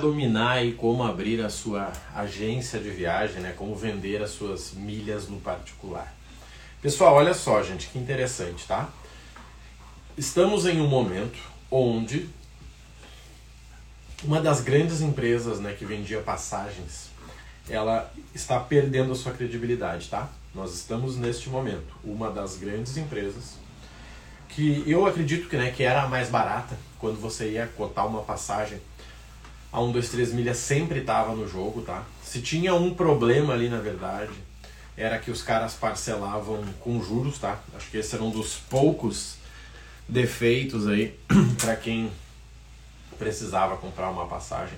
dominar aí como abrir a sua agência de viagem, né? Como vender as suas milhas no particular. Pessoal, olha só, gente, que interessante, tá? Estamos em um momento onde uma das grandes empresas, né, que vendia passagens, ela está perdendo a sua credibilidade, tá? Nós estamos neste momento uma das grandes empresas que eu acredito que, né, que era a mais barata quando você ia cotar uma passagem a 1, 2, 3 milhas sempre estava no jogo, tá? Se tinha um problema ali, na verdade, era que os caras parcelavam com juros, tá? Acho que esse era um dos poucos defeitos aí para quem precisava comprar uma passagem.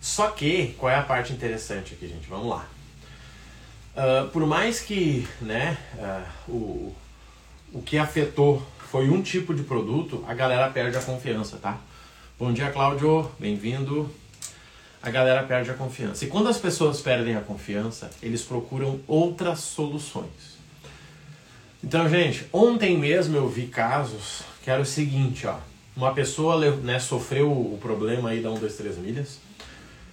Só que, qual é a parte interessante aqui, gente? Vamos lá. Uh, por mais que né, uh, o, o que afetou foi um tipo de produto, a galera perde a confiança, tá? Bom dia, Cláudio. Bem-vindo. A galera perde a confiança. E quando as pessoas perdem a confiança, eles procuram outras soluções. Então, gente, ontem mesmo eu vi casos que era o seguinte, ó. Uma pessoa né, sofreu o problema aí da 1, 2, 3 milhas.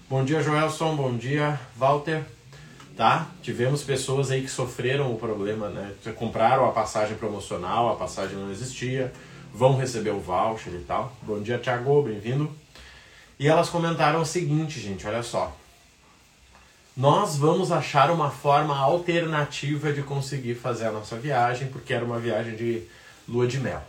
Bom dia, Joelson. Bom dia, Walter tá? Tivemos pessoas aí que sofreram o problema, né? Compraram a passagem promocional, a passagem não existia, vão receber o voucher e tal. Bom dia, Thiago, bem-vindo. E elas comentaram o seguinte, gente, olha só. Nós vamos achar uma forma alternativa de conseguir fazer a nossa viagem, porque era uma viagem de lua de mel.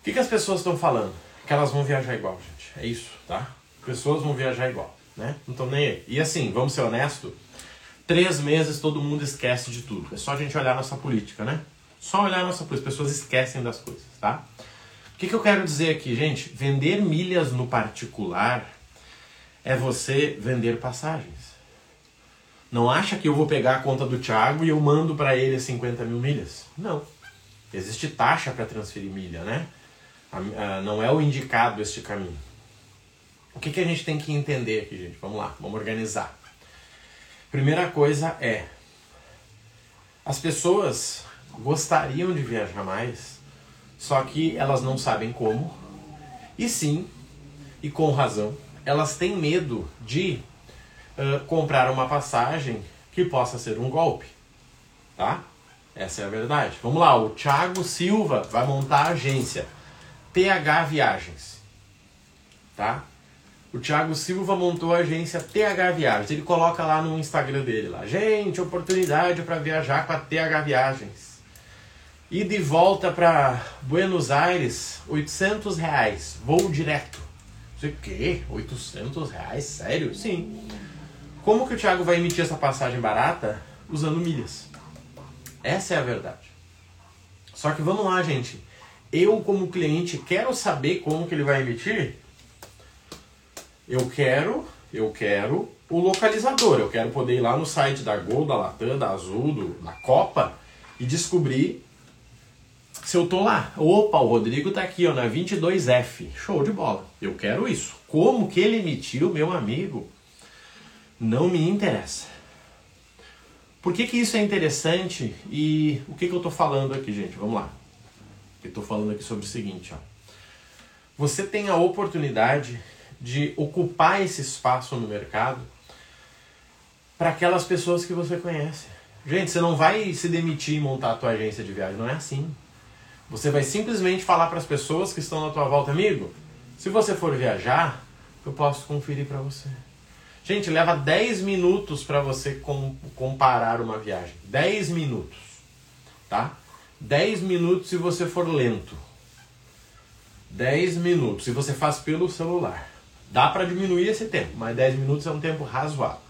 O que, que as pessoas estão falando? Que elas vão viajar igual, gente. É isso, tá? Pessoas vão viajar igual, né? Não nem aí. E assim, vamos ser honestos, três meses todo mundo esquece de tudo. É só a gente olhar nossa política, né? Só olhar nossa política. As pessoas esquecem das coisas, tá? O que, que eu quero dizer aqui, gente? Vender milhas no particular é você vender passagens. Não acha que eu vou pegar a conta do Thiago e eu mando para ele 50 mil milhas? Não. Existe taxa para transferir milha, né? Não é o indicado este caminho. O que, que a gente tem que entender aqui, gente? Vamos lá, vamos organizar. Primeira coisa é: as pessoas gostariam de viajar mais, só que elas não sabem como. E sim, e com razão, elas têm medo de uh, comprar uma passagem que possa ser um golpe. Tá? Essa é a verdade. Vamos lá, o Thiago Silva vai montar a agência TH Viagens. Tá? O Thiago Silva montou a agência TH Viagens. Ele coloca lá no Instagram dele lá, gente, oportunidade para viajar com a TH Viagens. E de volta para Buenos Aires, 800 reais, voo direto. Você quê? 800 reais? Sério? Sim. Como que o Thiago vai emitir essa passagem barata? Usando milhas. Essa é a verdade. Só que vamos lá, gente. Eu, como cliente, quero saber como que ele vai emitir? eu quero, eu quero o localizador, eu quero poder ir lá no site da Gol, da Latam, da Azul, do, da Copa e descobrir se eu tô lá. Opa, o Rodrigo tá aqui, ó, na 22F. Show de bola. Eu quero isso. Como que ele emitiu, meu amigo? Não me interessa. Por que, que isso é interessante e o que, que eu tô falando aqui, gente? Vamos lá. Eu tô falando aqui sobre o seguinte, ó. Você tem a oportunidade de ocupar esse espaço no mercado para aquelas pessoas que você conhece. Gente, você não vai se demitir e montar a tua agência de viagem, não é assim. Você vai simplesmente falar para as pessoas que estão na tua volta, amigo, se você for viajar, eu posso conferir para você. Gente, leva 10 minutos para você com, comparar uma viagem. 10 minutos, tá? 10 minutos se você for lento. 10 minutos se você faz pelo celular. Dá para diminuir esse tempo, mas 10 minutos é um tempo razoável.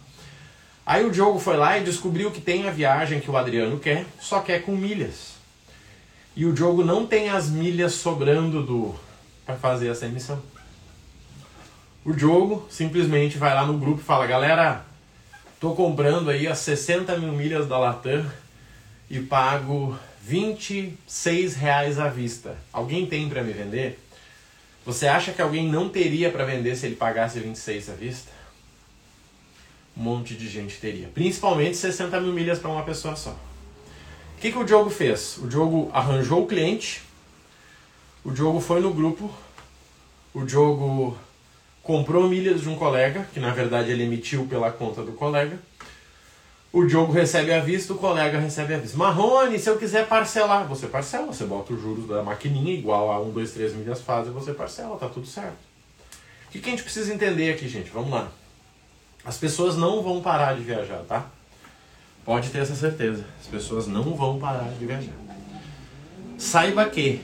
Aí o Diogo foi lá e descobriu que tem a viagem que o Adriano quer, só quer com milhas. E o Diogo não tem as milhas sobrando do para fazer essa emissão. O Diogo simplesmente vai lá no grupo e fala: Galera, tô comprando aí as 60 mil milhas da Latam e pago 26 reais à vista. Alguém tem para me vender? Você acha que alguém não teria para vender se ele pagasse 26 à vista? Um monte de gente teria. Principalmente 60 mil milhas para uma pessoa só. Que, que o Diogo fez? O Diogo arranjou o cliente, o Diogo foi no grupo, o Diogo comprou milhas de um colega, que na verdade ele emitiu pela conta do colega. O Diogo recebe a vista, o colega recebe a vista. Marrone, se eu quiser parcelar, você parcela, você bota os juros da maquininha igual a 1, 2, 3 milhas faz e você parcela, tá tudo certo. O que, que a gente precisa entender aqui, gente? Vamos lá. As pessoas não vão parar de viajar, tá? Pode ter essa certeza. As pessoas não vão parar de viajar. Saiba que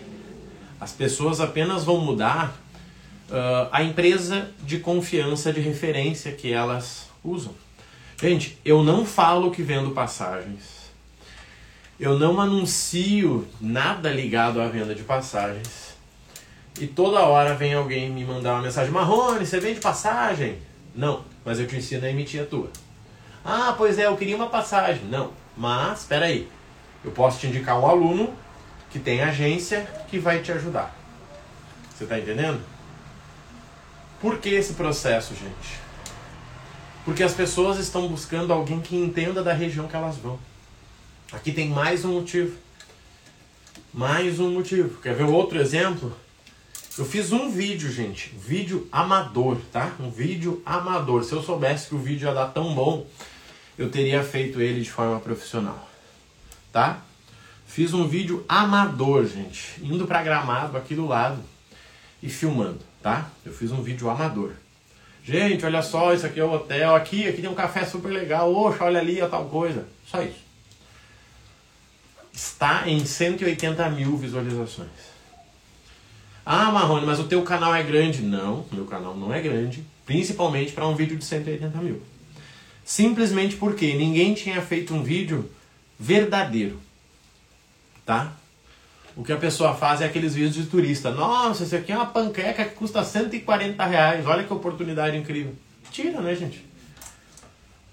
as pessoas apenas vão mudar uh, a empresa de confiança, de referência que elas usam. Gente, eu não falo que vendo passagens. Eu não anuncio nada ligado à venda de passagens. E toda hora vem alguém me mandar uma mensagem: Marrone, você vende passagem? Não, mas eu te ensino a emitir a tua. Ah, pois é, eu queria uma passagem. Não, mas espera aí. Eu posso te indicar um aluno que tem agência que vai te ajudar. Você está entendendo? Por que esse processo, gente? Porque as pessoas estão buscando alguém que entenda da região que elas vão. Aqui tem mais um motivo. Mais um motivo. Quer ver outro exemplo? Eu fiz um vídeo, gente. Vídeo amador, tá? Um vídeo amador. Se eu soubesse que o vídeo ia dar tão bom, eu teria feito ele de forma profissional. Tá? Fiz um vídeo amador, gente. Indo pra gramado aqui do lado e filmando tá? Eu fiz um vídeo amador. Gente, olha só, isso aqui é o hotel, aqui, aqui tem um café super legal, oxa, olha ali, a tal coisa. Só isso. Está em 180 mil visualizações. Ah, Marrone, mas o teu canal é grande. Não, meu canal não é grande, principalmente para um vídeo de 180 mil. Simplesmente porque ninguém tinha feito um vídeo verdadeiro. Tá? O que a pessoa faz é aqueles vídeos de turista. Nossa, isso aqui é uma panqueca que custa 140 reais. Olha que oportunidade incrível. Tira, né, gente?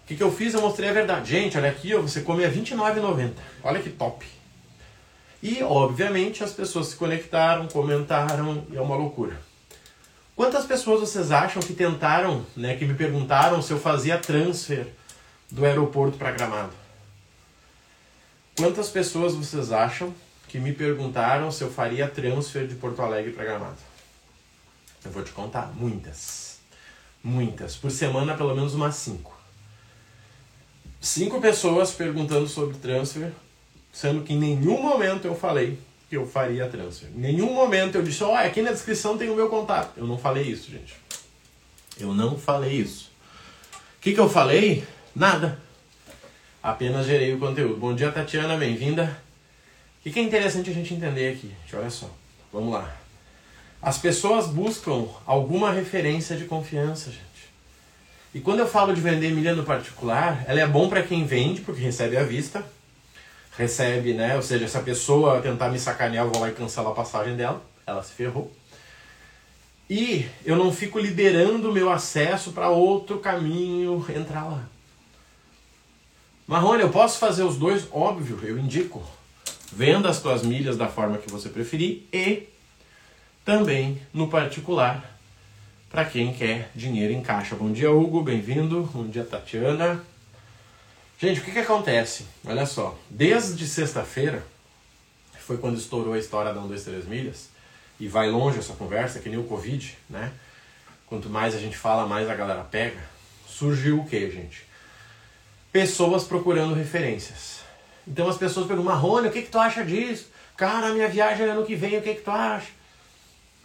O que, que eu fiz? Eu mostrei a verdade. Gente, olha aqui, você come a R$29,90. Olha que top. E, obviamente, as pessoas se conectaram, comentaram, e é uma loucura. Quantas pessoas vocês acham que tentaram, né, que me perguntaram se eu fazia transfer do aeroporto para Gramado? Quantas pessoas vocês acham que me perguntaram se eu faria transfer de Porto Alegre para Gramado. Eu vou te contar, muitas. Muitas. Por semana, pelo menos umas cinco. Cinco pessoas perguntando sobre transfer, sendo que em nenhum momento eu falei que eu faria transfer. Em nenhum momento eu disse, ó, oh, aqui na descrição tem o meu contato. Eu não falei isso, gente. Eu não falei isso. O que, que eu falei? Nada. Apenas gerei o conteúdo. Bom dia, Tatiana, bem-vinda. O que é interessante a gente entender aqui? Gente, olha só, vamos lá. As pessoas buscam alguma referência de confiança, gente. E quando eu falo de vender milha no particular, ela é bom para quem vende, porque recebe à vista. Recebe, né? Ou seja, se a pessoa tentar me sacanear, eu vou lá e cancelar a passagem dela. Ela se ferrou. E eu não fico liberando meu acesso para outro caminho entrar lá. Marrone, eu posso fazer os dois? Óbvio, eu indico. Venda as tuas milhas da forma que você preferir e também no particular para quem quer dinheiro em caixa. Bom dia, Hugo, bem-vindo. Bom dia, Tatiana. Gente, o que, que acontece? Olha só, desde sexta-feira, foi quando estourou a história da 1, 2, 3 milhas, e vai longe essa conversa, que nem o Covid, né? Quanto mais a gente fala, mais a galera pega. Surgiu o que, gente? Pessoas procurando referências. Então as pessoas perguntam, Marrone, o que, que tu acha disso? Cara, minha viagem é ano que vem, o que, que tu acha?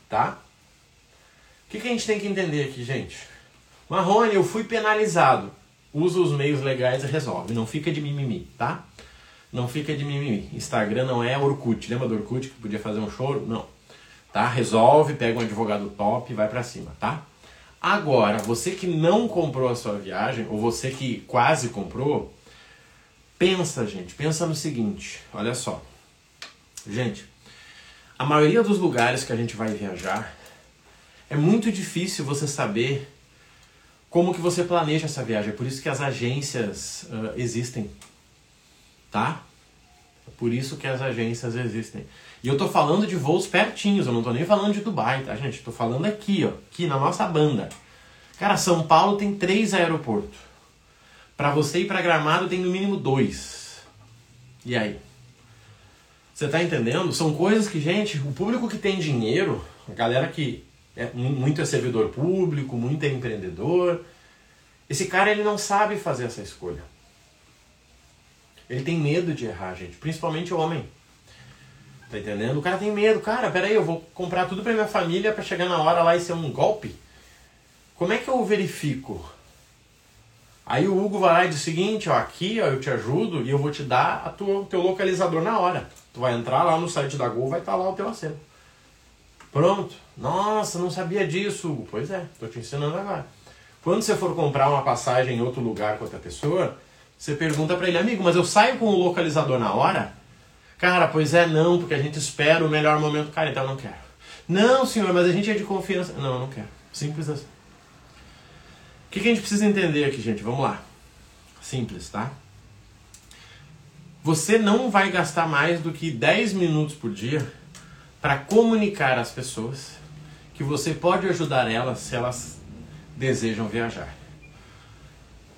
Tá? O que, que a gente tem que entender aqui, gente? Marrone, eu fui penalizado. Usa os meios legais e resolve. Não fica de mimimi, tá? Não fica de mimimi. Instagram não é Orkut. Lembra do Orkut que podia fazer um choro? Não. Tá? Resolve, pega um advogado top e vai para cima, tá? Agora, você que não comprou a sua viagem, ou você que quase comprou, Pensa, gente, pensa no seguinte, olha só. Gente, a maioria dos lugares que a gente vai viajar é muito difícil você saber como que você planeja essa viagem. É por isso que as agências uh, existem, tá? É por isso que as agências existem. E eu tô falando de voos pertinhos, eu não tô nem falando de Dubai, tá, gente? Tô falando aqui, ó, aqui na nossa banda. Cara, São Paulo tem três aeroportos. Para você ir para Gramado tem no mínimo dois. E aí? Você tá entendendo? São coisas que, gente, o público que tem dinheiro, a galera que é, muito é servidor público, muito é empreendedor. Esse cara ele não sabe fazer essa escolha. Ele tem medo de errar, gente, principalmente o homem. Tá entendendo? O cara tem medo, cara, peraí, eu vou comprar tudo pra minha família para chegar na hora lá e ser um golpe. Como é que eu verifico? Aí o Hugo vai lá e diz o seguinte, ó, aqui ó, eu te ajudo e eu vou te dar a tua, o teu localizador na hora. Tu vai entrar lá no site da Gol, vai estar tá lá o teu aceno. Pronto. Nossa, não sabia disso. Pois é, tô te ensinando agora. Quando você for comprar uma passagem em outro lugar com outra pessoa, você pergunta para ele, amigo, mas eu saio com o localizador na hora? Cara, pois é, não, porque a gente espera o melhor momento. Cara, então eu não quero. Não, senhor, mas a gente é de confiança. Não, eu não quero. Simples assim. O que, que a gente precisa entender aqui, gente? Vamos lá. Simples, tá? Você não vai gastar mais do que 10 minutos por dia para comunicar às pessoas que você pode ajudar elas se elas desejam viajar.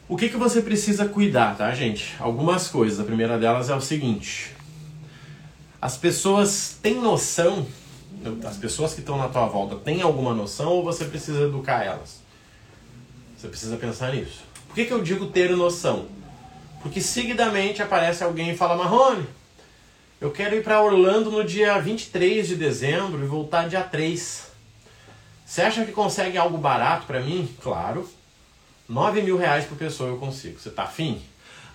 O que, que você precisa cuidar, tá, gente? Algumas coisas. A primeira delas é o seguinte: as pessoas têm noção, as pessoas que estão na tua volta têm alguma noção ou você precisa educar elas? Você precisa pensar nisso. Por que, que eu digo ter noção? Porque seguidamente aparece alguém e fala: Marrone, eu quero ir para Orlando no dia 23 de dezembro e voltar dia 3. Você acha que consegue algo barato para mim? Claro. 9 mil reais por pessoa eu consigo. Você tá afim?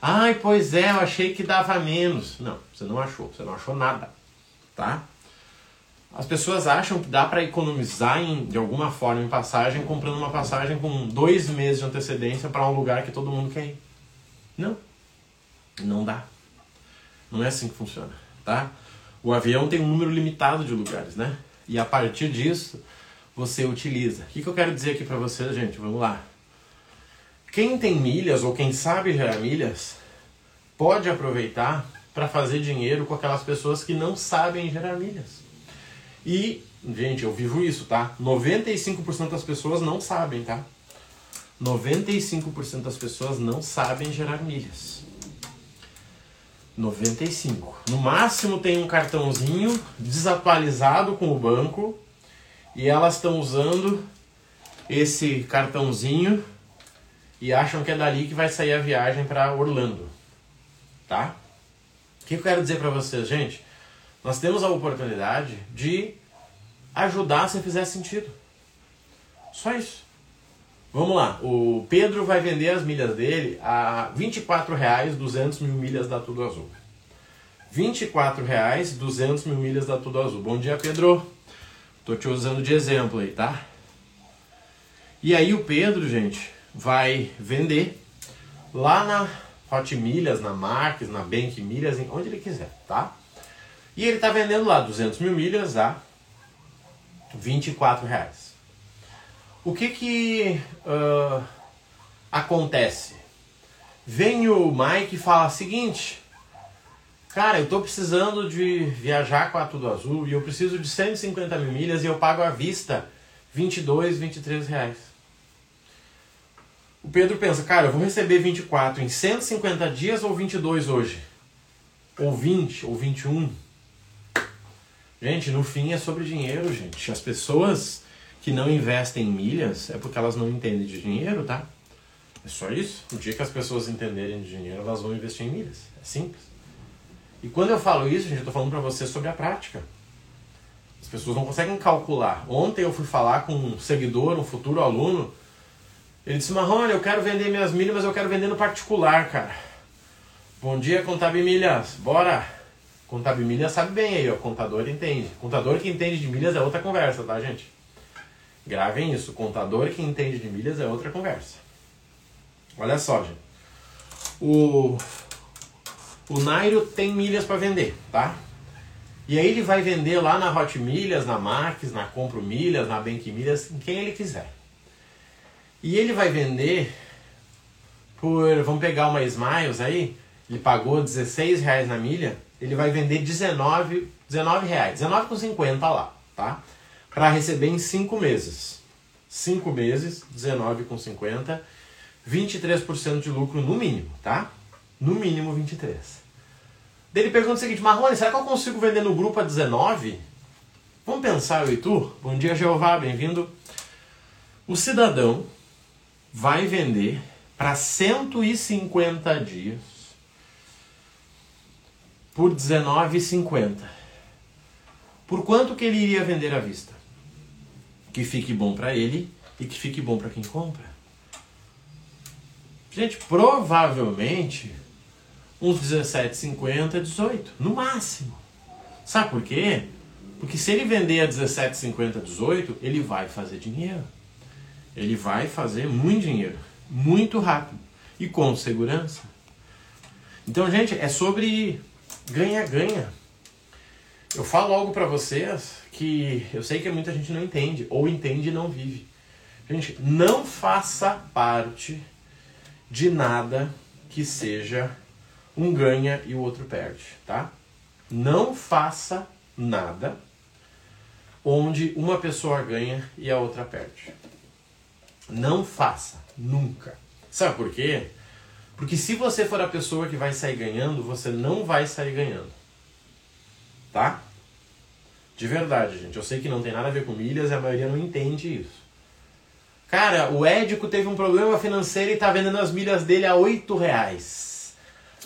Ai, pois é, eu achei que dava menos. Não, você não achou, você não achou nada. Tá? As pessoas acham que dá para economizar em, de alguma forma em passagem comprando uma passagem com dois meses de antecedência para um lugar que todo mundo quer ir. Não. Não dá. Não é assim que funciona, tá? O avião tem um número limitado de lugares, né? E a partir disso, você utiliza. O que, que eu quero dizer aqui para vocês, gente? Vamos lá. Quem tem milhas ou quem sabe gerar milhas, pode aproveitar para fazer dinheiro com aquelas pessoas que não sabem gerar milhas. E, gente, eu vivo isso, tá? 95% das pessoas não sabem, tá? 95% das pessoas não sabem gerar milhas. 95. No máximo tem um cartãozinho desatualizado com o banco e elas estão usando esse cartãozinho e acham que é dali que vai sair a viagem para Orlando, tá? O que eu quero dizer para vocês, gente? Nós temos a oportunidade de ajudar se fizer sentido. Só isso. Vamos lá, o Pedro vai vender as milhas dele a R$ 24,00, 200 mil milhas da Tudo Azul. R$ 24,00, 200 mil milhas da Tudo Azul. Bom dia, Pedro. Tô te usando de exemplo aí, tá? E aí o Pedro, gente, vai vender lá na Hot Milhas, na Marques, na Bank Milhas, onde ele quiser, tá? E ele está vendendo lá 200 mil milhas a 24 reais. O que que uh, acontece? Vem o Mike e fala o seguinte, cara, eu estou precisando de viajar com a Tudo Azul e eu preciso de 150 mil milhas e eu pago à vista 22, 23 reais. O Pedro pensa, cara, eu vou receber 24 em 150 dias ou 22 hoje? Ou 20, ou 21? Gente, no fim é sobre dinheiro, gente. As pessoas que não investem em milhas é porque elas não entendem de dinheiro, tá? É só isso. O dia que as pessoas entenderem de dinheiro, elas vão investir em milhas. É simples. E quando eu falo isso, gente, eu tô falando para você sobre a prática. As pessoas não conseguem calcular. Ontem eu fui falar com um seguidor, um futuro aluno. Ele disse, Marrone, eu quero vender minhas milhas, mas eu quero vender no particular, cara. Bom dia, Contab Milhas. Bora! Contábil milhas sabe bem aí, ó. Contador entende. Contador que entende de milhas é outra conversa, tá, gente? Gravem isso. Contador que entende de milhas é outra conversa. Olha só, gente. O, o Nairo tem milhas para vender, tá? E aí ele vai vender lá na Hot Milhas, na Marques, na Compro Milhas, na Bank Milhas, em quem ele quiser. E ele vai vender por, vamos pegar uma Smiles aí, ele pagou 16 reais na milha, ele vai vender 19, 19 reais, 19,50 lá, tá? Para receber em 5 meses. 5 meses, 19,50, 23% de lucro no mínimo, tá? No mínimo 23. Daí ele pergunta o seguinte, Marrone, será que eu consigo vender no grupo a 19? Vamos pensar, eu e tu? Bom dia, Jeová, bem-vindo. O cidadão vai vender para 150 dias por R$19,50. Por quanto que ele iria vender à vista? Que fique bom para ele e que fique bom para quem compra. Gente, provavelmente uns 17,50, 18, no máximo. Sabe por quê? Porque se ele vender a 17,50, 18, ele vai fazer dinheiro. Ele vai fazer muito dinheiro, muito rápido e com segurança. Então, gente, é sobre ganha-ganha. Eu falo algo para vocês que eu sei que muita gente não entende, ou entende e não vive. Gente, não faça parte de nada que seja um ganha e o outro perde, tá? Não faça nada onde uma pessoa ganha e a outra perde. Não faça, nunca. Sabe por quê? Porque se você for a pessoa que vai sair ganhando, você não vai sair ganhando. Tá? De verdade, gente. Eu sei que não tem nada a ver com milhas e a maioria não entende isso. Cara, o Édico teve um problema financeiro e tá vendendo as milhas dele a 8 reais.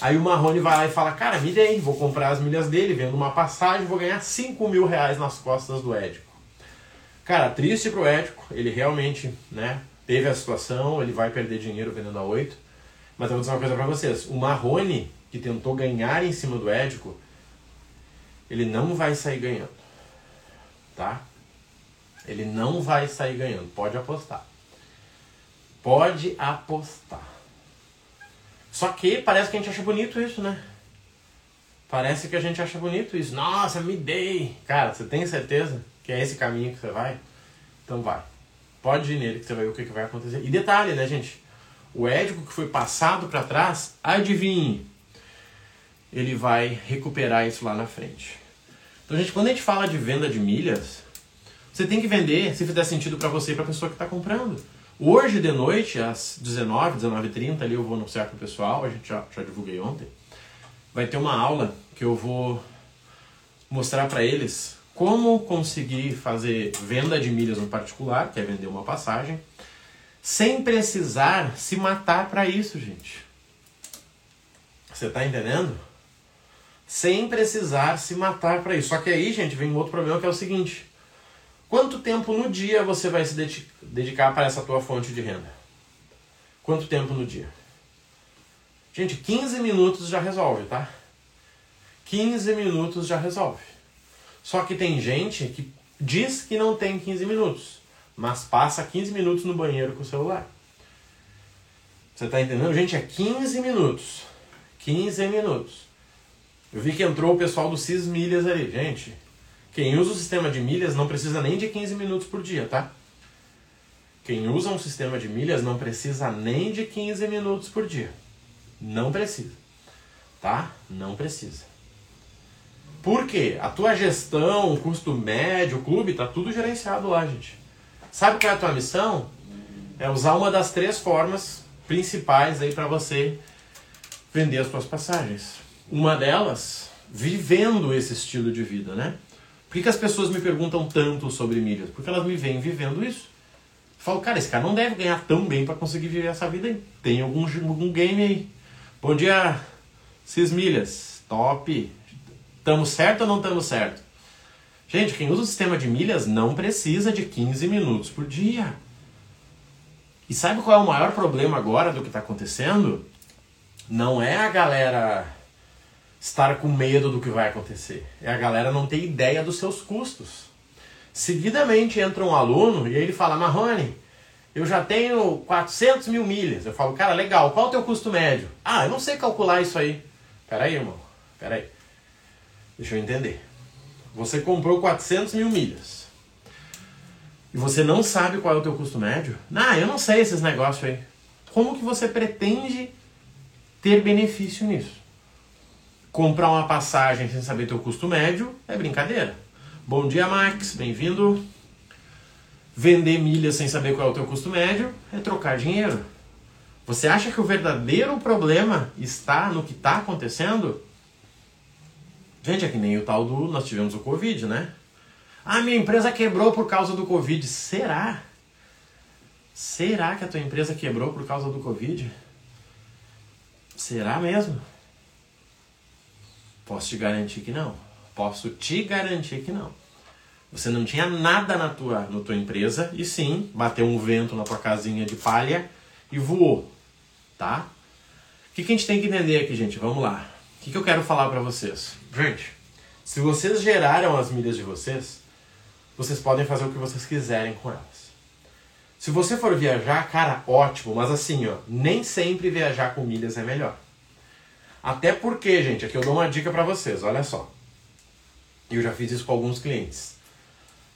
Aí o Marrone vai lá e fala, cara, me dê, vou comprar as milhas dele, vendo uma passagem, vou ganhar 5 mil reais nas costas do Édico. Cara, triste pro Édico, ele realmente, né, teve a situação, ele vai perder dinheiro vendendo a 8. Mas eu vou dizer uma coisa pra vocês, o Marrone, que tentou ganhar em cima do Édico, ele não vai sair ganhando, tá? Ele não vai sair ganhando, pode apostar. Pode apostar. Só que parece que a gente acha bonito isso, né? Parece que a gente acha bonito isso. Nossa, me dei. Cara, você tem certeza que é esse caminho que você vai? Então vai. Pode ir nele que você vai ver o que, que vai acontecer. E detalhe, né, gente? O édico que foi passado para trás, adivinhe, ele vai recuperar isso lá na frente. Então, gente, quando a gente fala de venda de milhas, você tem que vender se fizer sentido para você e para a pessoa que está comprando. Hoje de noite, às 19, 19h30, ali eu vou anunciar para o pessoal, a gente já, já divulguei ontem. Vai ter uma aula que eu vou mostrar para eles como conseguir fazer venda de milhas no particular, que é vender uma passagem, sem precisar se matar para isso, gente. Você está entendendo? Sem precisar se matar para isso. Só que aí, gente, vem um outro problema que é o seguinte: Quanto tempo no dia você vai se dedicar para essa tua fonte de renda? Quanto tempo no dia? Gente, 15 minutos já resolve, tá? 15 minutos já resolve. Só que tem gente que diz que não tem 15 minutos, mas passa 15 minutos no banheiro com o celular. Você tá entendendo? Gente, é 15 minutos. 15 minutos. Eu vi que entrou o pessoal do Cis Milhas ali. Gente, quem usa o sistema de milhas não precisa nem de 15 minutos por dia, tá? Quem usa um sistema de milhas não precisa nem de 15 minutos por dia. Não precisa. Tá? Não precisa. Por quê? A tua gestão, o custo médio, o clube, tá tudo gerenciado lá, gente. Sabe qual é a tua missão? É usar uma das três formas principais aí para você vender as suas passagens. Uma delas, vivendo esse estilo de vida, né? Por que, que as pessoas me perguntam tanto sobre milhas? Porque elas me veem vivendo isso. Eu falo, cara, esse cara não deve ganhar tão bem para conseguir viver essa vida aí. Tem algum, algum game aí. Bom dia, Cis Milhas. Top. Tamo certo ou não tamo certo? Gente, quem usa o sistema de milhas não precisa de 15 minutos por dia. E sabe qual é o maior problema agora do que está acontecendo? Não é a galera estar com medo do que vai acontecer. É a galera não ter ideia dos seus custos. Seguidamente entra um aluno e ele fala, Marrone, eu já tenho 400 mil milhas. Eu falo, cara, legal, qual é o teu custo médio? Ah, eu não sei calcular isso aí. Peraí, irmão, peraí. Deixa eu entender. Você comprou 400 mil milhas. E você não sabe qual é o teu custo médio? Ah, eu não sei esses negócios aí. Como que você pretende ter benefício nisso? Comprar uma passagem sem saber teu custo médio é brincadeira. Bom dia, Max, bem-vindo. Vender milhas sem saber qual é o teu custo médio é trocar dinheiro. Você acha que o verdadeiro problema está no que está acontecendo? Gente, é que nem o tal do. Nós tivemos o Covid, né? Ah, minha empresa quebrou por causa do Covid. Será? Será que a tua empresa quebrou por causa do Covid? Será mesmo? Posso te garantir que não. Posso te garantir que não. Você não tinha nada na tua, na tua empresa e sim, bateu um vento na tua casinha de palha e voou, tá? O que, que a gente tem que entender aqui, gente? Vamos lá. O que, que eu quero falar para vocês? Gente, se vocês geraram as milhas de vocês, vocês podem fazer o que vocês quiserem com elas. Se você for viajar, cara, ótimo, mas assim, ó, nem sempre viajar com milhas é melhor. Até porque, gente, aqui eu dou uma dica para vocês, olha só. Eu já fiz isso com alguns clientes.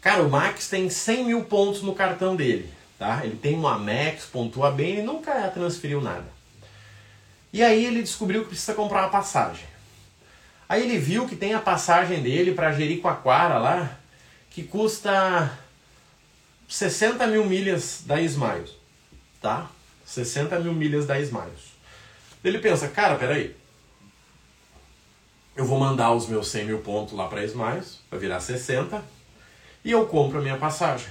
Cara, o Max tem 100 mil pontos no cartão dele, tá? Ele tem uma Amex, pontua bem, ele nunca transferiu nada. E aí ele descobriu que precisa comprar uma passagem. Aí ele viu que tem a passagem dele para Jericoacoara lá, que custa 60 mil milhas da Smiles, tá? 60 mil milhas da Smiles. Ele pensa, cara, peraí, eu vou mandar os meus 100 mil pontos lá para Smiles, vai virar 60, e eu compro a minha passagem.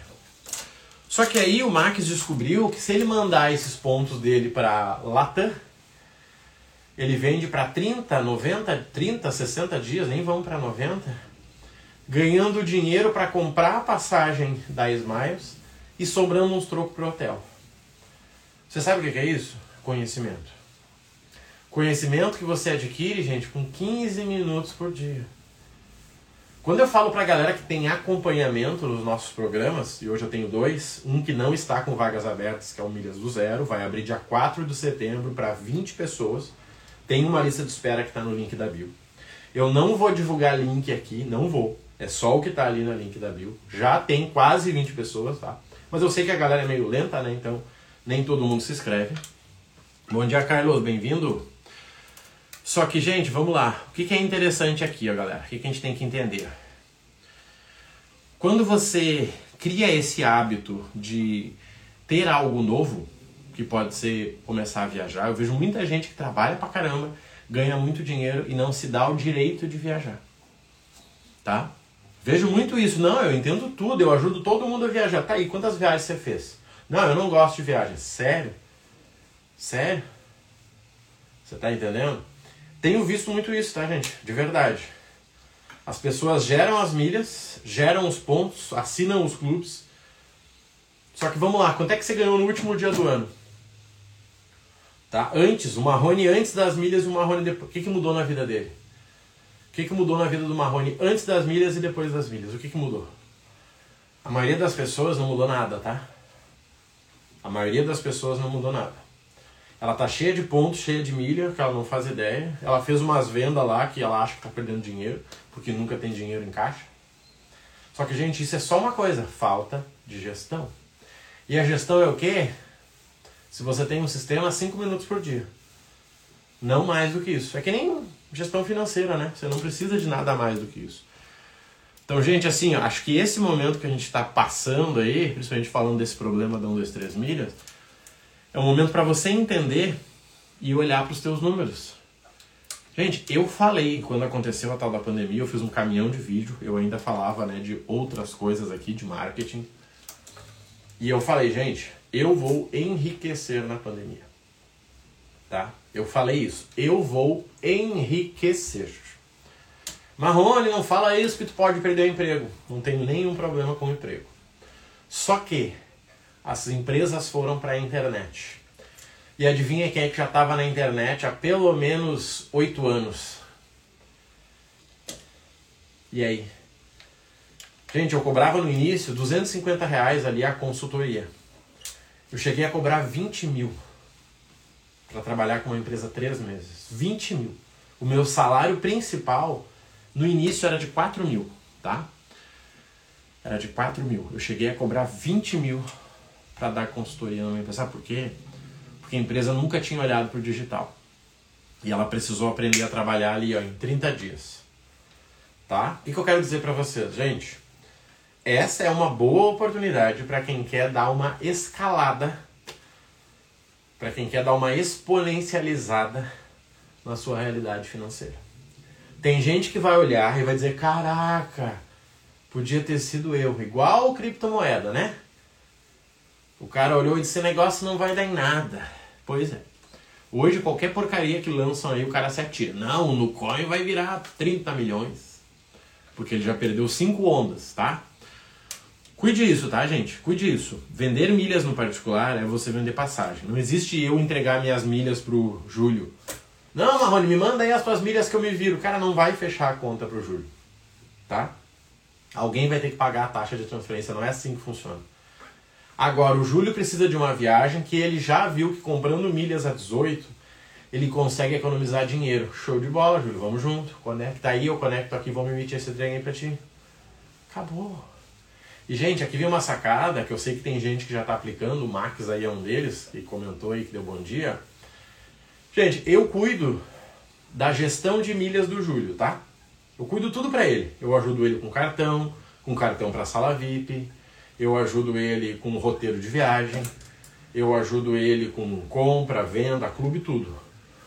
Só que aí o Max descobriu que se ele mandar esses pontos dele para Latam, ele vende para 30, 90, 30, 60 dias, nem vão para 90, ganhando dinheiro para comprar a passagem da Smiles e sobrando uns trocos para o hotel. Você sabe o que é isso? Conhecimento. Conhecimento que você adquire, gente, com 15 minutos por dia. Quando eu falo pra galera que tem acompanhamento nos nossos programas, e hoje eu tenho dois, um que não está com vagas abertas, que é o Milhas do Zero, vai abrir dia 4 de setembro para 20 pessoas. Tem uma lista de espera que está no link da bio. Eu não vou divulgar link aqui, não vou. É só o que está ali no link da bio. Já tem quase 20 pessoas, tá? Mas eu sei que a galera é meio lenta, né? Então nem todo mundo se inscreve. Bom dia, Carlos, bem-vindo. Só que, gente, vamos lá. O que, é interessante aqui, ó, galera? O que, que a gente tem que entender? Quando você cria esse hábito de ter algo novo, que pode ser começar a viajar, eu vejo muita gente que trabalha pra caramba, ganha muito dinheiro e não se dá o direito de viajar. Tá? Vejo muito isso. Não, eu entendo tudo, eu ajudo todo mundo a viajar. Tá aí, quantas viagens você fez? Não, eu não gosto de viagem. Sério? Sério? Você tá entendendo? Tenho visto muito isso, tá, gente? De verdade. As pessoas geram as milhas, geram os pontos, assinam os clubes. Só que vamos lá, quanto é que você ganhou no último dia do ano? Tá? Antes, o Marrone antes das milhas e o Marrone depois. O que, que mudou na vida dele? O que, que mudou na vida do Marrone antes das milhas e depois das milhas? O que, que mudou? A maioria das pessoas não mudou nada, tá? A maioria das pessoas não mudou nada. Ela tá cheia de pontos, cheia de milha, que ela não faz ideia. Ela fez umas vendas lá que ela acha que tá perdendo dinheiro, porque nunca tem dinheiro em caixa. Só que, gente, isso é só uma coisa, falta de gestão. E a gestão é o quê? Se você tem um sistema, 5 minutos por dia. Não mais do que isso. É que nem gestão financeira, né? Você não precisa de nada mais do que isso. Então, gente, assim, ó, acho que esse momento que a gente está passando aí, principalmente falando desse problema da 1, 2, 3 milhas, é um momento para você entender e olhar para os teus números. Gente, eu falei quando aconteceu a tal da pandemia, eu fiz um caminhão de vídeo, eu ainda falava né, de outras coisas aqui de marketing. E eu falei, gente, eu vou enriquecer na pandemia. Tá? Eu falei isso. Eu vou enriquecer. Marrone, não fala isso que tu pode perder o emprego. Não tenho nenhum problema com o emprego. Só que as empresas foram para a internet. E adivinha quem é que já estava na internet há pelo menos oito anos? E aí? Gente, eu cobrava no início 250 reais ali a consultoria. Eu cheguei a cobrar 20 mil para trabalhar com uma empresa três meses. 20 mil. O meu salário principal no início era de 4 mil, tá? Era de 4 mil. Eu cheguei a cobrar 20 mil para dar consultoria numa empresa. Sabe por quê? Porque a empresa nunca tinha olhado para o digital. E ela precisou aprender a trabalhar ali ó, em 30 dias. Tá? O que eu quero dizer para vocês? Gente, essa é uma boa oportunidade para quem quer dar uma escalada, para quem quer dar uma exponencializada na sua realidade financeira. Tem gente que vai olhar e vai dizer: Caraca, Podia ter sido eu, igual criptomoeda, né? O cara olhou e disse: negócio não vai dar em nada. Pois é. Hoje, qualquer porcaria que lançam aí, o cara se atira. Não, o Nucoin vai virar 30 milhões. Porque ele já perdeu 5 ondas, tá? Cuide isso, tá, gente? Cuide isso. Vender milhas no particular é você vender passagem. Não existe eu entregar minhas milhas pro Júlio. Não, Marrone, me manda aí as tuas milhas que eu me viro. Cara, não vai fechar a conta pro Júlio. Tá? Alguém vai ter que pagar a taxa de transferência. Não é assim que funciona. Agora, o Júlio precisa de uma viagem que ele já viu que comprando milhas a 18, ele consegue economizar dinheiro. Show de bola, Júlio, vamos junto. Conecta aí, eu conecto aqui, vamos emitir esse trem aí pra ti. Acabou. E, gente, aqui vem uma sacada que eu sei que tem gente que já está aplicando, o Max aí é um deles, que comentou aí que deu bom dia. Gente, eu cuido da gestão de milhas do Júlio, tá? Eu cuido tudo para ele. Eu ajudo ele com cartão, com cartão para sala VIP, eu ajudo ele com roteiro de viagem, eu ajudo ele com compra, venda, clube, tudo.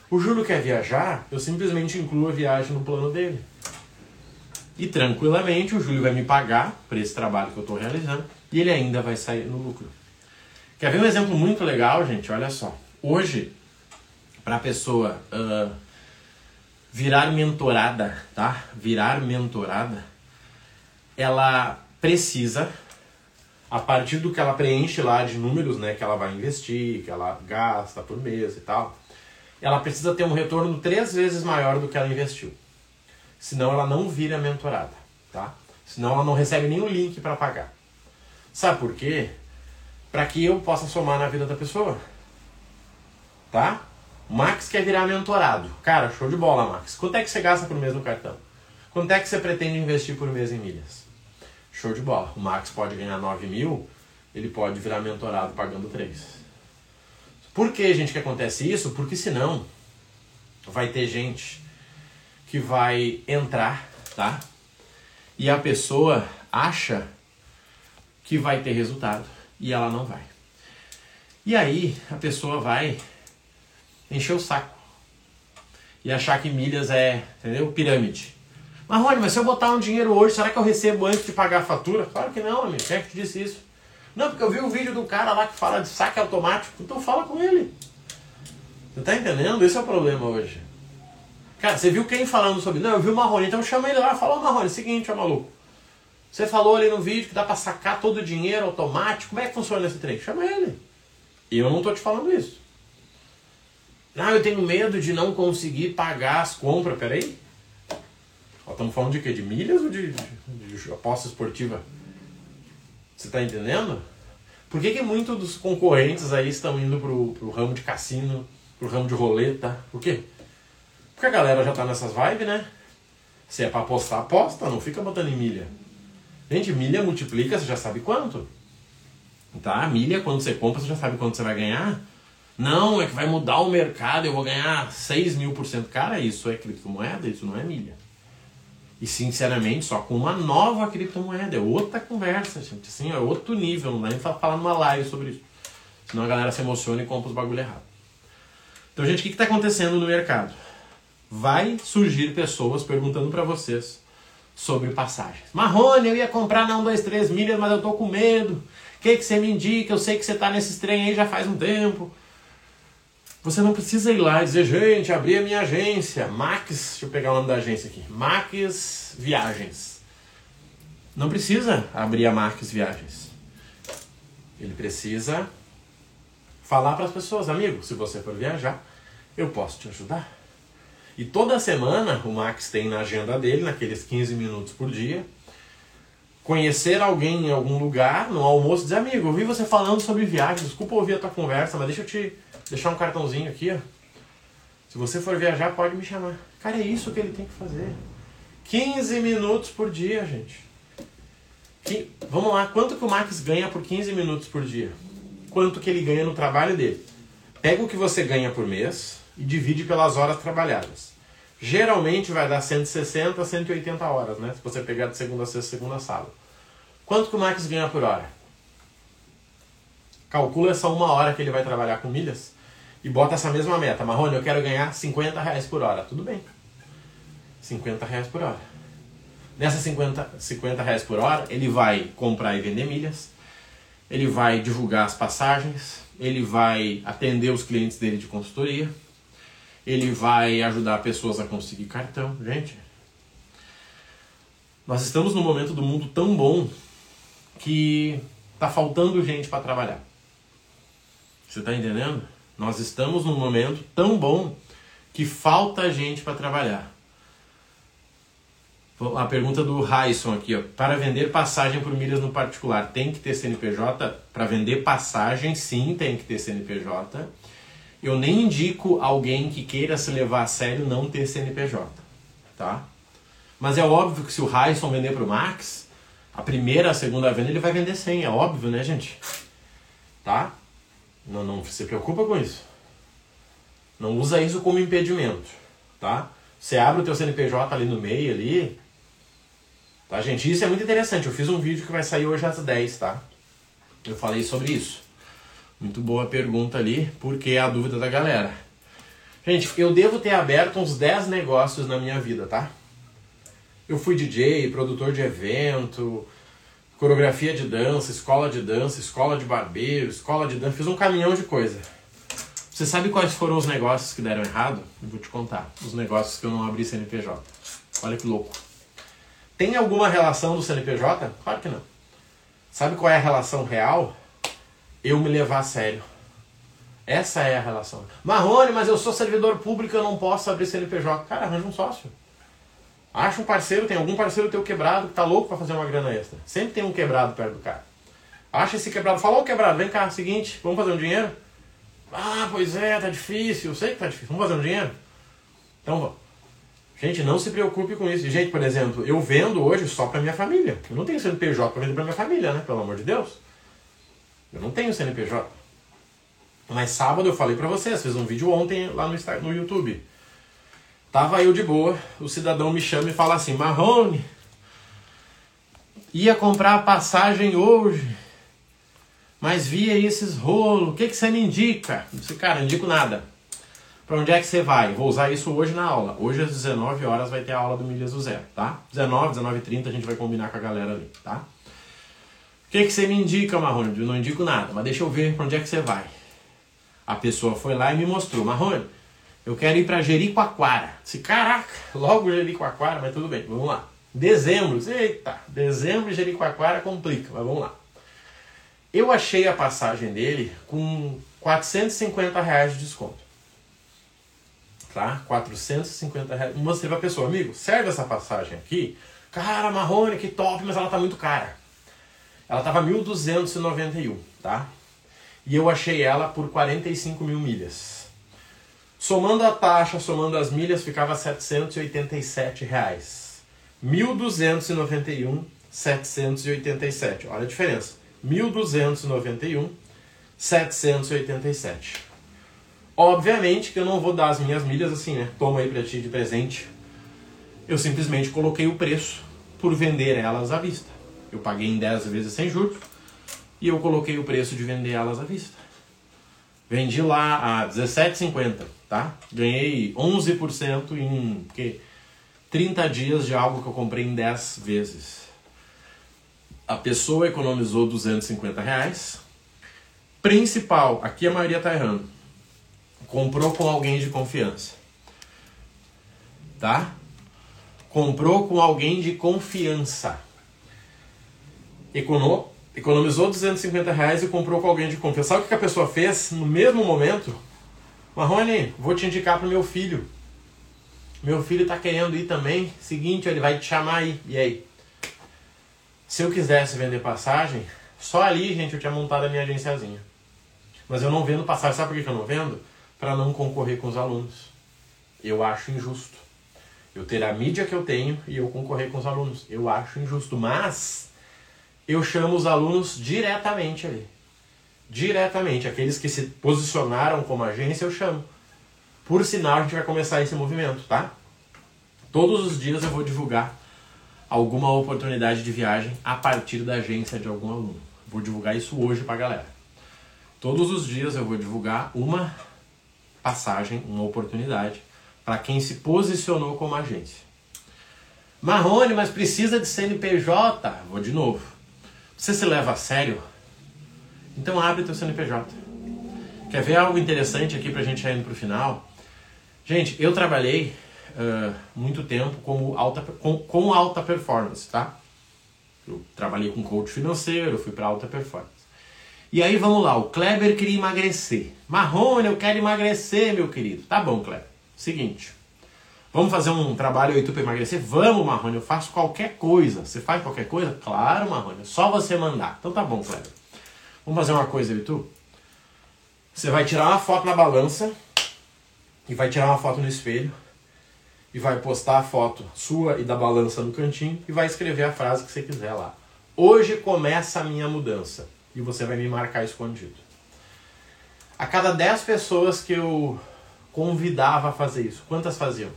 O Júlio quer viajar, eu simplesmente incluo a viagem no plano dele. E tranquilamente o Júlio vai me pagar por esse trabalho que eu estou realizando e ele ainda vai sair no lucro. Quer ver um exemplo muito legal, gente? Olha só. Hoje, para a pessoa uh, virar mentorada, tá? Virar mentorada, ela precisa a partir do que ela preenche lá de números, né, que ela vai investir, que ela gasta por mês e tal, ela precisa ter um retorno três vezes maior do que ela investiu. Senão ela não vira mentorada, tá? Senão ela não recebe nenhum link para pagar. Sabe por quê? Para que eu possa somar na vida da pessoa. Tá? Max quer virar mentorado. Cara, show de bola, Max. Quanto é que você gasta por mês no cartão? Quanto é que você pretende investir por mês em milhas? Show de bola. O Max pode ganhar 9 mil, ele pode virar mentorado pagando 3. Por que, gente, que acontece isso? Porque senão vai ter gente que vai entrar, tá? E a pessoa acha que vai ter resultado e ela não vai. E aí a pessoa vai encher o saco e achar que milhas é, entendeu? Pirâmide. Mas Rony, mas se eu botar um dinheiro hoje, será que eu recebo antes de pagar a fatura? Claro que não, amigo. Quem é que te disse isso? Não, porque eu vi um vídeo do cara lá que fala de saque automático. Então fala com ele. Você tá entendendo? Esse é o problema hoje. Cara, você viu quem falando sobre. Não, eu vi o Marrone, então chama ele lá fala, ô Marrone, seguinte, ó maluco. Você falou ali no vídeo que dá pra sacar todo o dinheiro automático. Como é que funciona esse trem? Chama ele. E eu não tô te falando isso. Não, eu tenho medo de não conseguir pagar as compras. Peraí. Estamos falando de quê? De milhas ou de, de, de aposta esportiva? Você está entendendo? Por que, que muitos dos concorrentes aí estão indo pro, pro ramo de cassino, pro ramo de roleta? Por quê? Porque a galera já tá nessas vibes, né? Se é para apostar, aposta, não fica botando em milha. Gente, milha multiplica, você já sabe quanto. Tá? Milha, quando você compra, você já sabe quanto você vai ganhar. Não, é que vai mudar o mercado, eu vou ganhar 6 mil por cento. Cara, isso é criptomoeda, isso não é milha. E sinceramente, só com uma nova criptomoeda. É outra conversa, gente. Assim, é outro nível. Não dá nem pra falar numa live sobre isso. Senão a galera se emociona e compra os bagulho errado. Então, gente, o que está acontecendo no mercado? Vai surgir pessoas perguntando para vocês sobre passagens. Marrone, eu ia comprar na 1, 2, 3 milhas, mas eu tô com medo. O que, que você me indica? Eu sei que você está nesses trem aí já faz um tempo. Você não precisa ir lá e dizer, gente, abri a minha agência, Max, deixa eu pegar o nome da agência aqui, Max Viagens. Não precisa abrir a Max Viagens. Ele precisa falar para as pessoas, amigo, se você for viajar, eu posso te ajudar. E toda semana o Max tem na agenda dele, naqueles 15 minutos por dia, conhecer alguém em algum lugar, no almoço, dizer, amigo, eu vi você falando sobre viagem, desculpa ouvir a tua conversa, mas deixa eu te deixar um cartãozinho aqui, ó. Se você for viajar, pode me chamar. Cara, é isso que ele tem que fazer. 15 minutos por dia, gente. Que, vamos lá, quanto que o Max ganha por 15 minutos por dia? Quanto que ele ganha no trabalho dele? Pega o que você ganha por mês e divide pelas horas trabalhadas. Geralmente vai dar 160 a 180 horas, né? Se você pegar de segunda a sexta, segunda a sábado. Quanto que o Max ganha por hora? Calcula essa uma hora que ele vai trabalhar com milhas e bota essa mesma meta. Marrone, eu quero ganhar 50 reais por hora. Tudo bem. 50 reais por hora. Nessas 50, 50 reais por hora, ele vai comprar e vender milhas, ele vai divulgar as passagens, ele vai atender os clientes dele de consultoria, ele vai ajudar pessoas a conseguir cartão. Gente, nós estamos num momento do mundo tão bom que tá faltando gente para trabalhar. Você está entendendo? Nós estamos num momento tão bom que falta gente para trabalhar. A pergunta do Raison aqui, ó. Para vender passagem por milhas no particular, tem que ter CNPJ? Para vender passagem, sim, tem que ter CNPJ. Eu nem indico alguém que queira se levar a sério não ter CNPJ, tá? Mas é óbvio que se o Raison vender para o Max, a primeira, a segunda venda ele vai vender sem, é óbvio, né, gente? Tá? Não, não se preocupa com isso. Não usa isso como impedimento, tá? Você abre o teu CNPJ ali no meio ali, Tá, gente? Isso é muito interessante. Eu fiz um vídeo que vai sair hoje às 10, tá? Eu falei sobre isso. Muito boa pergunta ali, porque é a dúvida da galera. Gente, eu devo ter aberto uns 10 negócios na minha vida, tá? Eu fui DJ, produtor de evento, coreografia de dança, escola de dança, escola de barbeiro, escola de dança, fiz um caminhão de coisa. Você sabe quais foram os negócios que deram errado? Eu vou te contar. Os negócios que eu não abri CNPJ. Olha que louco. Tem alguma relação do CNPJ? Claro que não. Sabe qual é a relação real? Eu me levar a sério. Essa é a relação. Marrone, mas eu sou servidor público, eu não posso abrir CNPJ. Cara, arranja um sócio. Acha um parceiro, tem algum parceiro teu quebrado que tá louco para fazer uma grana extra. Sempre tem um quebrado perto do cara. Acha esse quebrado, fala, ô quebrado, vem cá, seguinte, vamos fazer um dinheiro? Ah, pois é, tá difícil, eu sei que tá difícil, vamos fazer um dinheiro? Então. Gente, não se preocupe com isso. Gente, por exemplo, eu vendo hoje só para minha família. Eu não tenho CNPJ para vender para minha família, né? Pelo amor de Deus. Eu não tenho CNPJ. Mas sábado eu falei para vocês, fiz um vídeo ontem lá no, no YouTube. Tava eu de boa, o cidadão me chama e fala assim: Marrone, ia comprar a passagem hoje, mas vi aí esses rolos, o que, que você me indica? Eu disse, cara, não indico nada. Para onde é que você vai? Vou usar isso hoje na aula. Hoje às 19 horas vai ter a aula do Milhas do Zero, tá? 19, 19 30 a gente vai combinar com a galera ali, tá? O que, que você me indica, Marrone? Eu não indico nada, mas deixa eu ver para onde é que você vai. A pessoa foi lá e me mostrou. Marrone, eu quero ir para Jericoacoara. Se caraca, logo Jericoacoara, mas tudo bem, vamos lá. Dezembro, eita, dezembro Jericoacoara complica, mas vamos lá. Eu achei a passagem dele com 450 reais de desconto tá? 450 reais. Mostrei pra pessoa, amigo, serve essa passagem aqui? Cara, Marrone, que top, mas ela tá muito cara. Ela tava 1.291, tá? E eu achei ela por 45 mil milhas. Somando a taxa, somando as milhas, ficava 787 reais. 1.291, 787. Olha a diferença. 1.291, 787. Obviamente que eu não vou dar as minhas milhas assim, né? Toma aí pra ti de presente. Eu simplesmente coloquei o preço por vender elas à vista. Eu paguei em 10 vezes sem juros e eu coloquei o preço de vender elas à vista. Vendi lá a 17,50, tá? Ganhei 11% em que 30 dias de algo que eu comprei em 10 vezes. A pessoa economizou 250 reais. Principal, aqui a maioria tá errando Comprou com alguém de confiança. Tá? Comprou com alguém de confiança. Econo, economizou 250 reais e comprou com alguém de confiança. Sabe o que a pessoa fez no mesmo momento? Marrone, vou te indicar pro meu filho. Meu filho tá querendo ir também. Seguinte, ele vai te chamar aí. E aí? Se eu quisesse vender passagem, só ali, gente, eu tinha montado a minha agenciazinha. Mas eu não vendo passagem. Sabe por que eu não vendo? para não concorrer com os alunos. Eu acho injusto. Eu ter a mídia que eu tenho e eu concorrer com os alunos. Eu acho injusto. Mas eu chamo os alunos diretamente ali. Diretamente. Aqueles que se posicionaram como agência, eu chamo. Por sinal, a gente vai começar esse movimento, tá? Todos os dias eu vou divulgar alguma oportunidade de viagem a partir da agência de algum aluno. Vou divulgar isso hoje pra galera. Todos os dias eu vou divulgar uma passagem, uma oportunidade para quem se posicionou como agência. Marrone, mas precisa de CNPJ. Vou de novo. Você se leva a sério? Então abre teu CNPJ. Quer ver algo interessante aqui pra gente ir indo pro final? Gente, eu trabalhei uh, muito tempo como alta, com, com alta performance, tá? Eu trabalhei com coach financeiro, fui para alta performance. E aí vamos lá, o Kleber queria emagrecer. Marrone, eu quero emagrecer, meu querido. Tá bom, Kleber. Seguinte. Vamos fazer um trabalho aí tu para emagrecer? Vamos, Marrone, eu faço qualquer coisa. Você faz qualquer coisa? Claro, Marrone, é só você mandar. Então tá bom, Kleber. Vamos fazer uma coisa, aí, tu? Você vai tirar uma foto na balança e vai tirar uma foto no espelho e vai postar a foto sua e da balança no cantinho e vai escrever a frase que você quiser lá. Hoje começa a minha mudança e você vai me marcar escondido. A cada 10 pessoas que eu convidava a fazer isso, quantas faziam?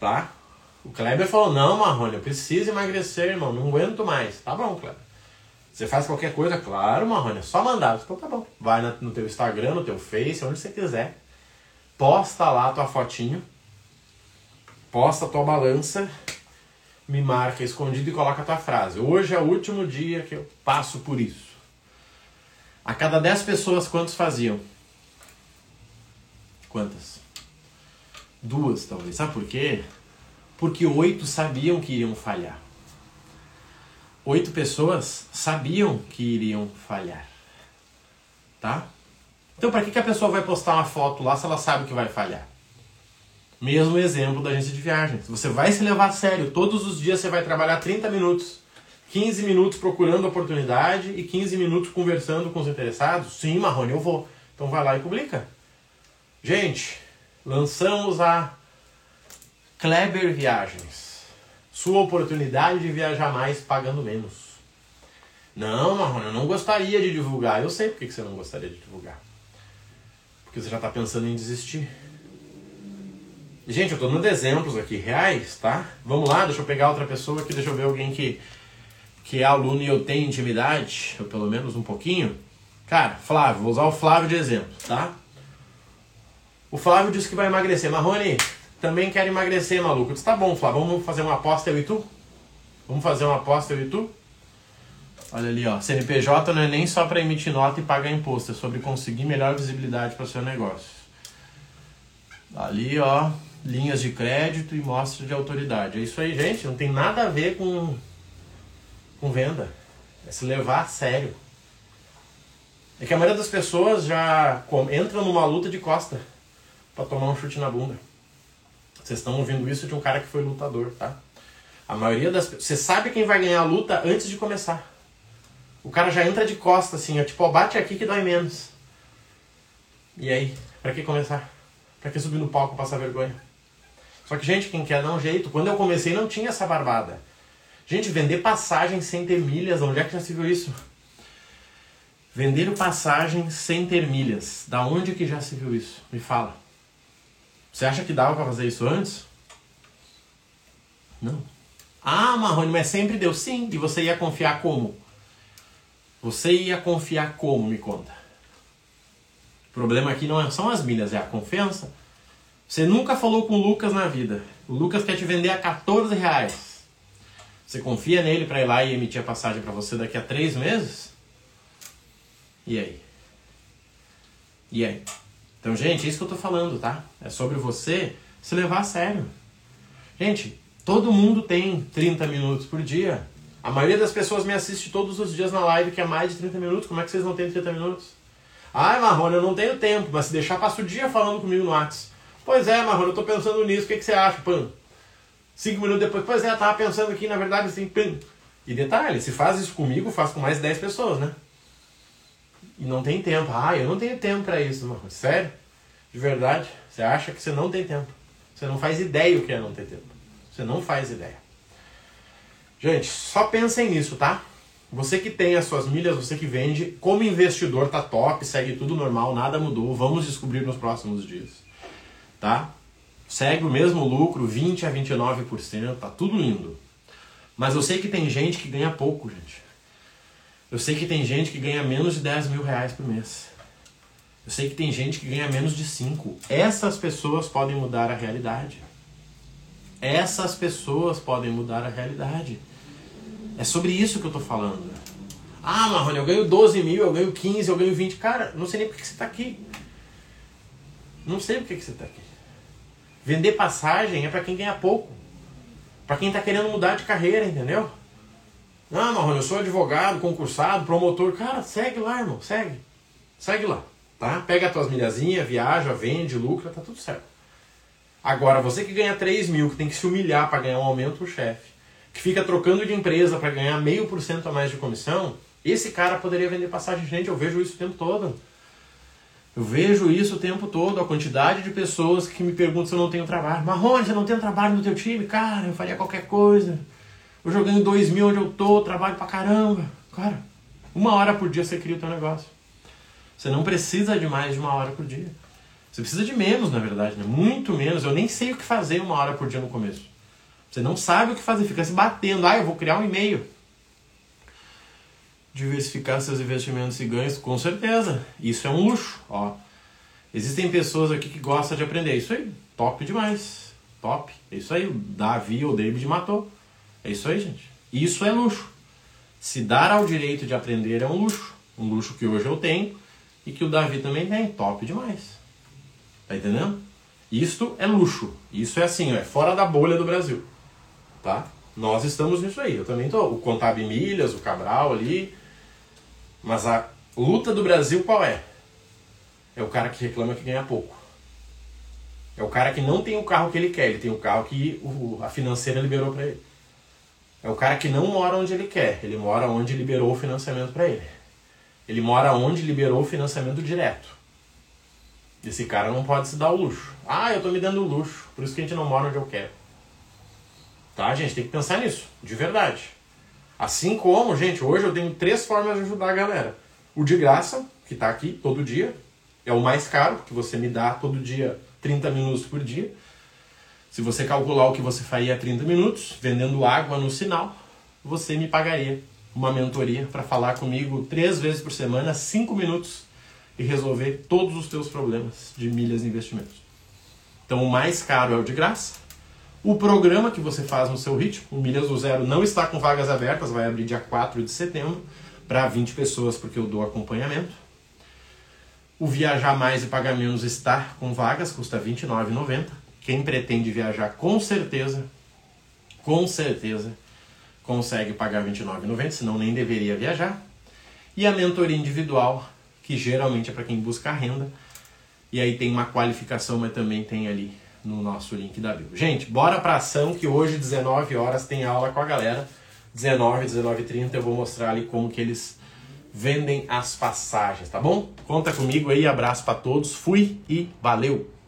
Tá? O Kleber falou: Não, Marrone, eu preciso emagrecer, irmão, não aguento mais. Tá bom, Kleber. Você faz qualquer coisa? Claro, Marrone, é só mandar. Então tá bom. Vai no teu Instagram, no teu Face, onde você quiser. Posta lá a tua fotinho. Posta a tua balança. Me marca escondido e coloca a tua frase. Hoje é o último dia que eu passo por isso. A cada 10 pessoas, quantos faziam? Quantas? Duas, talvez. Sabe por quê? Porque oito sabiam que iriam falhar oito pessoas sabiam que iriam falhar. Tá? Então, para que, que a pessoa vai postar uma foto lá se ela sabe que vai falhar? Mesmo exemplo da agência de viagens. Você vai se levar a sério. Todos os dias você vai trabalhar 30 minutos, 15 minutos procurando oportunidade e 15 minutos conversando com os interessados. Sim, Marrone, eu vou. Então vai lá e publica. Gente, lançamos a Kleber Viagens sua oportunidade de viajar mais pagando menos. Não, Marrone, eu não gostaria de divulgar. Eu sei porque você não gostaria de divulgar. Porque você já está pensando em desistir. Gente, eu estou dando exemplos aqui reais, tá? Vamos lá, deixa eu pegar outra pessoa aqui, deixa eu ver alguém que, que é aluno e eu tenho intimidade, ou pelo menos um pouquinho. Cara, Flávio, vou usar o Flávio de exemplo, tá? O Flávio disse que vai emagrecer. Marrone, também quero emagrecer, maluco. Eu disse, tá bom, Flávio, vamos fazer uma aposta eu e tu? Vamos fazer uma aposta eu e tu? Olha ali, ó. CNPJ não é nem só para emitir nota e pagar imposto, é sobre conseguir melhor visibilidade para seu negócio. Ali, ó, linhas de crédito e mostra de autoridade. É isso aí, gente. Não tem nada a ver com, com venda. É se levar a sério. É que a maioria das pessoas já entra numa luta de costa para tomar um chute na bunda. Vocês estão ouvindo isso de um cara que foi lutador, tá? A maioria das. Você sabe quem vai ganhar a luta antes de começar. O cara já entra de costa, assim, ó, tipo, ó, bate aqui que dói menos. E aí? Pra que começar? Pra que subir no palco passar vergonha? Só que, gente, quem quer dá um jeito. Quando eu comecei não tinha essa barbada. Gente, vender passagem sem ter milhas, onde é que já se viu isso? Vender passagem sem ter milhas. Da onde que já se viu isso? Me fala. Você acha que dava para fazer isso antes? Não. Ah, Marrone, mas sempre deu sim. E você ia confiar como? Você ia confiar como, me conta. O problema aqui não é, são as milhas, é a confiança. Você nunca falou com o Lucas na vida. O Lucas quer te vender a 14 reais. Você confia nele para ir lá e emitir a passagem para você daqui a três meses? E aí? E aí? Então, gente, é isso que eu tô falando, tá? É sobre você se levar a sério. Gente, todo mundo tem 30 minutos por dia. A maioria das pessoas me assiste todos os dias na live que é mais de 30 minutos. Como é que vocês não têm 30 minutos? Ai, Marrone, eu não tenho tempo, mas se deixar, passa o dia falando comigo no WhatsApp. Pois é, Marrone, eu tô pensando nisso, o que, que você acha? Pã. Cinco minutos depois, pois é, eu tava pensando aqui, na verdade, assim, pã. E detalhe, se faz isso comigo, faz com mais 10 pessoas, né? E não tem tempo. Ah, eu não tenho tempo para isso, mano. Sério? De verdade? Você acha que você não tem tempo? Você não faz ideia o que é não ter tempo. Você não faz ideia. Gente, só pensem nisso, tá? Você que tem as suas milhas, você que vende, como investidor tá top, segue tudo normal, nada mudou. Vamos descobrir nos próximos dias. Tá? Segue o mesmo lucro, 20 a 29%, tá tudo lindo. Mas eu sei que tem gente que ganha pouco, gente. Eu sei que tem gente que ganha menos de 10 mil reais por mês. Eu sei que tem gente que ganha menos de 5. Essas pessoas podem mudar a realidade. Essas pessoas podem mudar a realidade. É sobre isso que eu tô falando. Ah, Marrone, eu ganho 12 mil, eu ganho 15, eu ganho 20. Cara, não sei nem por que você está aqui. Não sei por que você está aqui. Vender passagem é para quem ganha pouco. Para quem está querendo mudar de carreira, entendeu? Ah, Marrone, eu sou advogado, concursado, promotor. Cara, segue lá, irmão, segue. Segue lá, tá? Pega as tuas milhazinhas, viaja, vende, lucra, tá tudo certo. Agora, você que ganha 3 mil, que tem que se humilhar para ganhar um aumento pro chefe, que fica trocando de empresa para ganhar meio por cento a mais de comissão, esse cara poderia vender passagem. Gente, eu vejo isso o tempo todo. Eu vejo isso o tempo todo, a quantidade de pessoas que me perguntam se eu não tenho trabalho. Marrone, você não tem trabalho no teu time? Cara, eu faria qualquer coisa. Hoje eu ganho dois mil onde eu tô, trabalho pra caramba. Cara, uma hora por dia você cria o teu negócio. Você não precisa de mais de uma hora por dia. Você precisa de menos, na verdade, né? Muito menos. Eu nem sei o que fazer uma hora por dia no começo. Você não sabe o que fazer, fica se batendo. Ah, eu vou criar um e-mail. Diversificar seus investimentos e ganhos, com certeza. Isso é um luxo. Ó. Existem pessoas aqui que gostam de aprender. Isso aí, top demais. Top. É isso aí. O Davi ou David matou. É isso aí, gente. Isso é luxo. Se dar ao direito de aprender é um luxo. Um luxo que hoje eu tenho e que o Davi também tem. Top demais. Tá entendendo? Isto é luxo. Isso é assim, é fora da bolha do Brasil. Tá? Nós estamos nisso aí. Eu também tô. O Contab Milhas, o Cabral ali. Mas a luta do Brasil qual é? É o cara que reclama que ganha pouco. É o cara que não tem o carro que ele quer, ele tem o carro que a financeira liberou para ele. É o cara que não mora onde ele quer, ele mora onde liberou o financiamento para ele. Ele mora onde liberou o financiamento direto. Esse cara não pode se dar o luxo. Ah, eu tô me dando o luxo, por isso que a gente não mora onde eu quero. Tá, gente? Tem que pensar nisso, de verdade. Assim como, gente, hoje eu tenho três formas de ajudar a galera. O de graça, que está aqui todo dia, é o mais caro, que você me dá todo dia 30 minutos por dia. Se você calcular o que você faria 30 minutos, vendendo água no sinal, você me pagaria uma mentoria para falar comigo três vezes por semana, cinco minutos, e resolver todos os teus problemas de milhas e investimentos. Então o mais caro é o de graça. O programa que você faz no seu ritmo, o Milhas do Zero, não está com vagas abertas, vai abrir dia 4 de setembro para 20 pessoas, porque eu dou acompanhamento. O Viajar Mais e Pagar Menos está com vagas, custa R$ 29,90. Quem pretende viajar com certeza, com certeza, consegue pagar R$ 29,90, senão nem deveria viajar. E a mentoria individual, que geralmente é para quem busca renda. E aí tem uma qualificação, mas também tem ali no nosso link da bio. Gente, bora pra ação que hoje, 19 horas, tem aula com a galera. 19, 19 30 eu vou mostrar ali como que eles vendem as passagens, tá bom? Conta comigo aí, abraço para todos, fui e valeu!